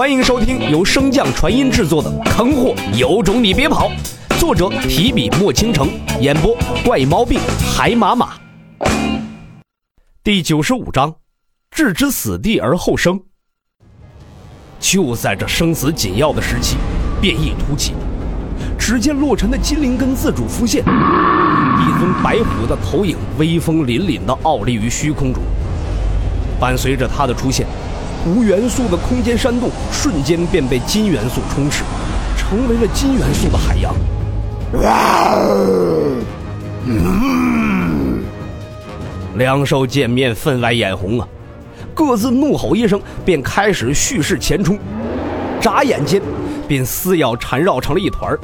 欢迎收听由升降传音制作的《坑货有种你别跑》，作者提笔墨倾城，演播怪毛病海马马。第九十五章，置之死地而后生。就在这生死紧要的时期，变异突起，只见洛尘的金灵根自主浮现，一尊白虎的头影威风凛凛地傲立于虚空中。伴随着他的出现，无元素的空间山洞瞬间便被金元素充斥，成为了金元素的海洋。哇两兽见面，分外眼红啊！各自怒吼一声，便开始蓄势前冲。眨眼间，便撕咬缠绕成了一团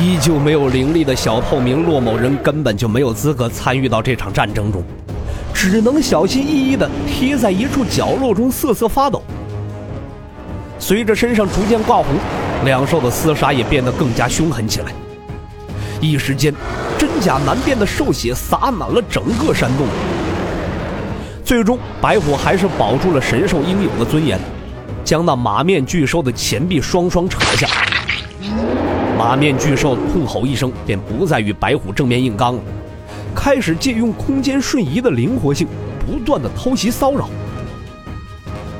依旧没有灵力的小透明骆某人根本就没有资格参与到这场战争中。只能小心翼翼地贴在一处角落中瑟瑟发抖。随着身上逐渐挂红，两兽的厮杀也变得更加凶狠起来。一时间，真假难辨的兽血洒满了整个山洞。最终，白虎还是保住了神兽应有的尊严，将那马面巨兽的前臂双双扯下。马面巨兽痛吼一声，便不再与白虎正面硬刚了。开始借用空间瞬移的灵活性，不断的偷袭骚扰。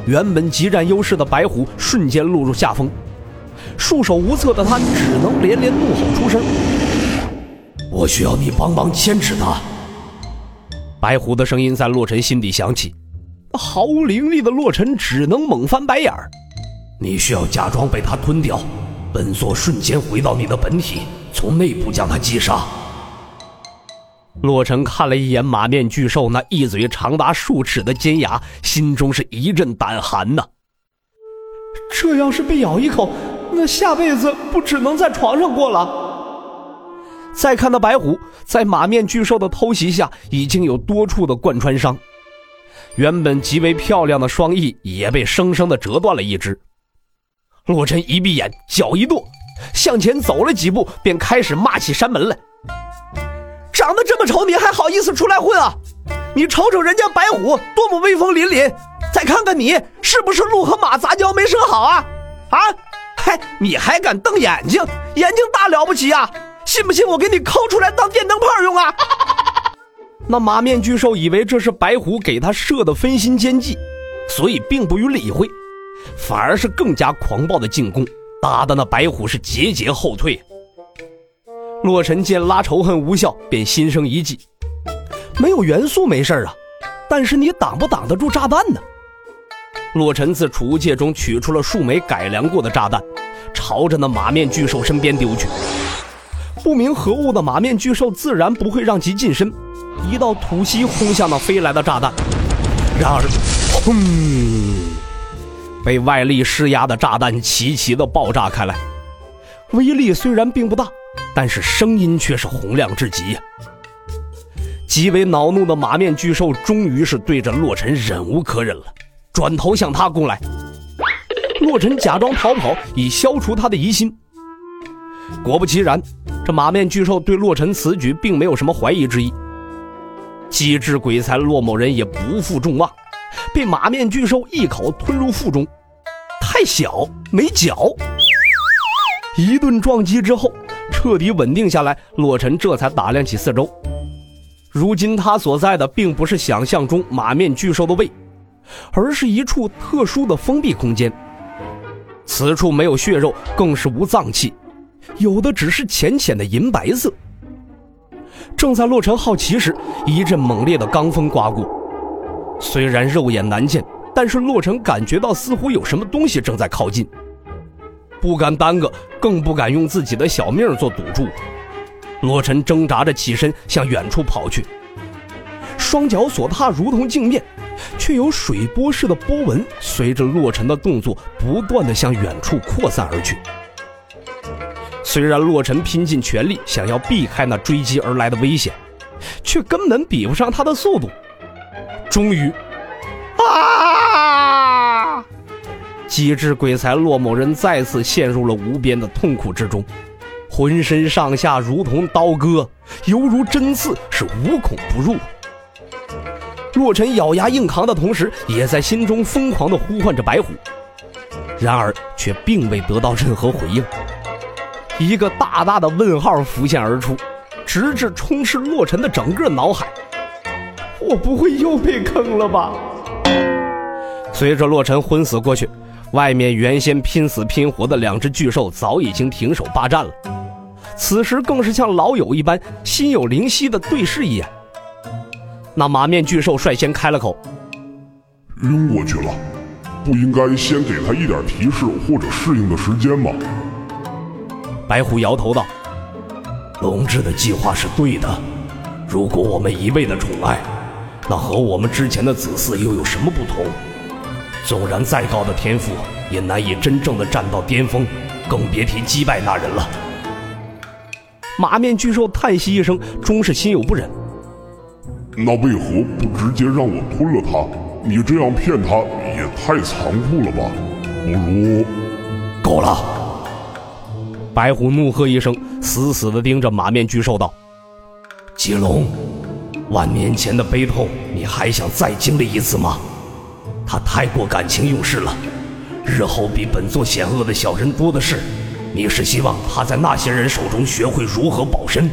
原本极占优势的白虎瞬间落入下风，束手无策的他只能连连怒吼出声：“我需要你帮忙牵制他。”白虎的声音在洛尘心底响起，毫无灵力的洛尘只能猛翻白眼儿：“你需要假装被他吞掉，本座瞬间回到你的本体，从内部将他击杀。”洛尘看了一眼马面巨兽那一嘴长达数尺的尖牙，心中是一阵胆寒呐。这要是被咬一口，那下辈子不只能在床上过了。再看那白虎，在马面巨兽的偷袭下，已经有多处的贯穿伤，原本极为漂亮的双翼也被生生的折断了一只。洛尘一闭眼，脚一跺，向前走了几步，便开始骂起山门来。长得这么丑，你还好意思出来混啊？你瞅瞅人家白虎多么威风凛凛，再看看你，是不是鹿和马杂交没生好啊？啊？嗨，你还敢瞪眼睛？眼睛大了不起啊？信不信我给你抠出来当电灯泡用啊？那马面巨兽以为这是白虎给他设的分心奸计，所以并不予理会，反而是更加狂暴的进攻，打得那白虎是节节后退。洛尘见拉仇恨无效，便心生一计。没有元素没事啊，但是你挡不挡得住炸弹呢？洛尘自储物戒中取出了数枚改良过的炸弹，朝着那马面巨兽身边丢去。不明何物的马面巨兽自然不会让其近身，一道吐息轰向那飞来的炸弹。然而，轰！被外力施压的炸弹齐齐的爆炸开来，威力虽然并不大。但是声音却是洪亮至极！极为恼怒的马面巨兽终于是对着洛尘忍无可忍了，转头向他攻来。洛尘假装逃跑，以消除他的疑心。果不其然，这马面巨兽对洛尘此举并没有什么怀疑之意。机智鬼才洛某人也不负众望，被马面巨兽一口吞入腹中。太小，没脚。一顿撞击之后。彻底稳定下来，洛尘这才打量起四周。如今他所在的并不是想象中马面巨兽的胃，而是一处特殊的封闭空间。此处没有血肉，更是无脏器，有的只是浅浅的银白色。正在洛尘好奇时，一阵猛烈的罡风刮过。虽然肉眼难见，但是洛尘感觉到似乎有什么东西正在靠近。不敢耽搁，更不敢用自己的小命做赌注。洛尘挣扎着起身，向远处跑去。双脚所踏如同镜面，却有水波似的波纹随着洛尘的动作不断的向远处扩散而去。虽然洛尘拼尽全力想要避开那追击而来的危险，却根本比不上他的速度。终于，啊！机智鬼才骆某人再次陷入了无边的痛苦之中，浑身上下如同刀割，犹如针刺，是无孔不入。洛尘咬牙硬扛的同时，也在心中疯狂地呼唤着白虎。然而却并未得到任何回应。一个大大的问号浮现而出，直至充斥洛尘的整个脑海。我不会又被坑了吧？随着洛尘昏死过去，外面原先拼死拼活的两只巨兽早已经停手霸占了。此时更是像老友一般，心有灵犀的对视一眼。那马面巨兽率先开了口：“晕过去了，不应该先给他一点提示或者适应的时间吗？”白虎摇头道：“龙志的计划是对的，如果我们一味的宠爱，那和我们之前的子嗣又有什么不同？纵然再高的天赋，也难以真正的站到巅峰，更别提击败那人了。”马面巨兽叹息一声，终是心有不忍。那为何不直接让我吞了他？你这样骗他也太残酷了吧！不如，够了！白虎怒喝一声，死死地盯着马面巨兽道：“棘龙，万年前的悲痛，你还想再经历一次吗？他太过感情用事了，日后比本座险恶的小人多的是。”你是希望他在那些人手中学会如何保身？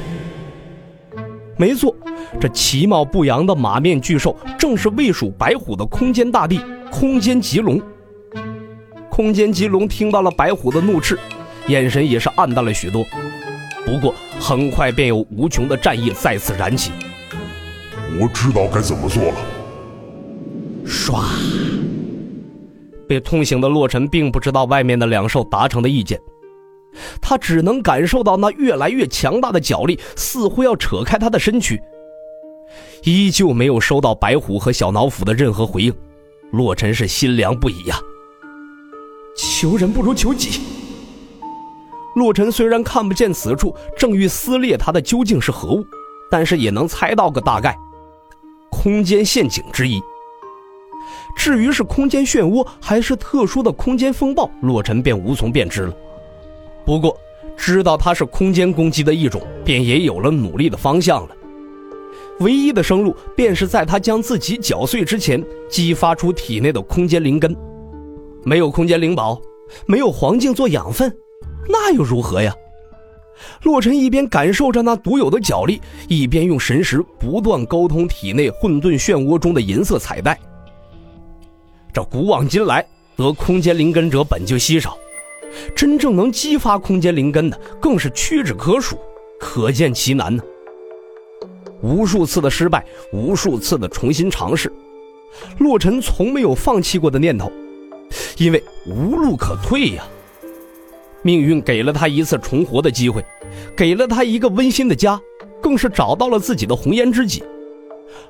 没错，这其貌不扬的马面巨兽正是魏蜀白虎的空间大帝空间极龙。空间极龙听到了白虎的怒斥，眼神也是暗淡了许多。不过很快便有无穷的战意再次燃起。我知道该怎么做了。唰！被痛醒的洛尘并不知道外面的两兽达成的意见。他只能感受到那越来越强大的脚力，似乎要扯开他的身躯。依旧没有收到白虎和小脑斧的任何回应，洛尘是心凉不已呀。求人不如求己。洛尘虽然看不见此处正欲撕裂他的究竟是何物，但是也能猜到个大概：空间陷阱之一。至于是空间漩涡还是特殊的空间风暴，洛尘便无从辨知了。不过，知道它是空间攻击的一种，便也有了努力的方向了。唯一的生路，便是在他将自己搅碎之前，激发出体内的空间灵根。没有空间灵宝，没有黄金做养分，那又如何呀？洛尘一边感受着那独有的脚力，一边用神识不断沟通体内混沌漩涡中的银色彩带。这古往今来，得空间灵根者本就稀少。真正能激发空间灵根的，更是屈指可数，可见其难呢。无数次的失败，无数次的重新尝试，洛尘从没有放弃过的念头，因为无路可退呀。命运给了他一次重活的机会，给了他一个温馨的家，更是找到了自己的红颜知己。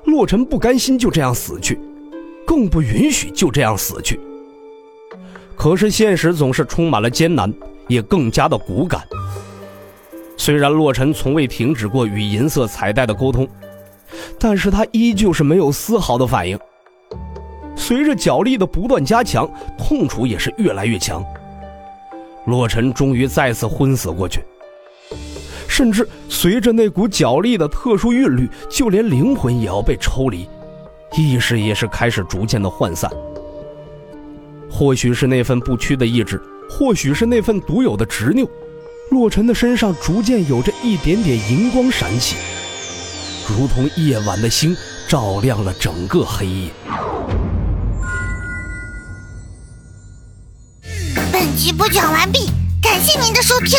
洛尘不甘心就这样死去，更不允许就这样死去。可是现实总是充满了艰难，也更加的骨感。虽然洛尘从未停止过与银色彩带的沟通，但是他依旧是没有丝毫的反应。随着脚力的不断加强，痛楚也是越来越强。洛尘终于再次昏死过去，甚至随着那股脚力的特殊韵律，就连灵魂也要被抽离，意识也是开始逐渐的涣散。或许是那份不屈的意志，或许是那份独有的执拗，洛尘的身上逐渐有着一点点银光闪起，如同夜晚的星，照亮了整个黑夜。本集播讲完毕，感谢您的收听。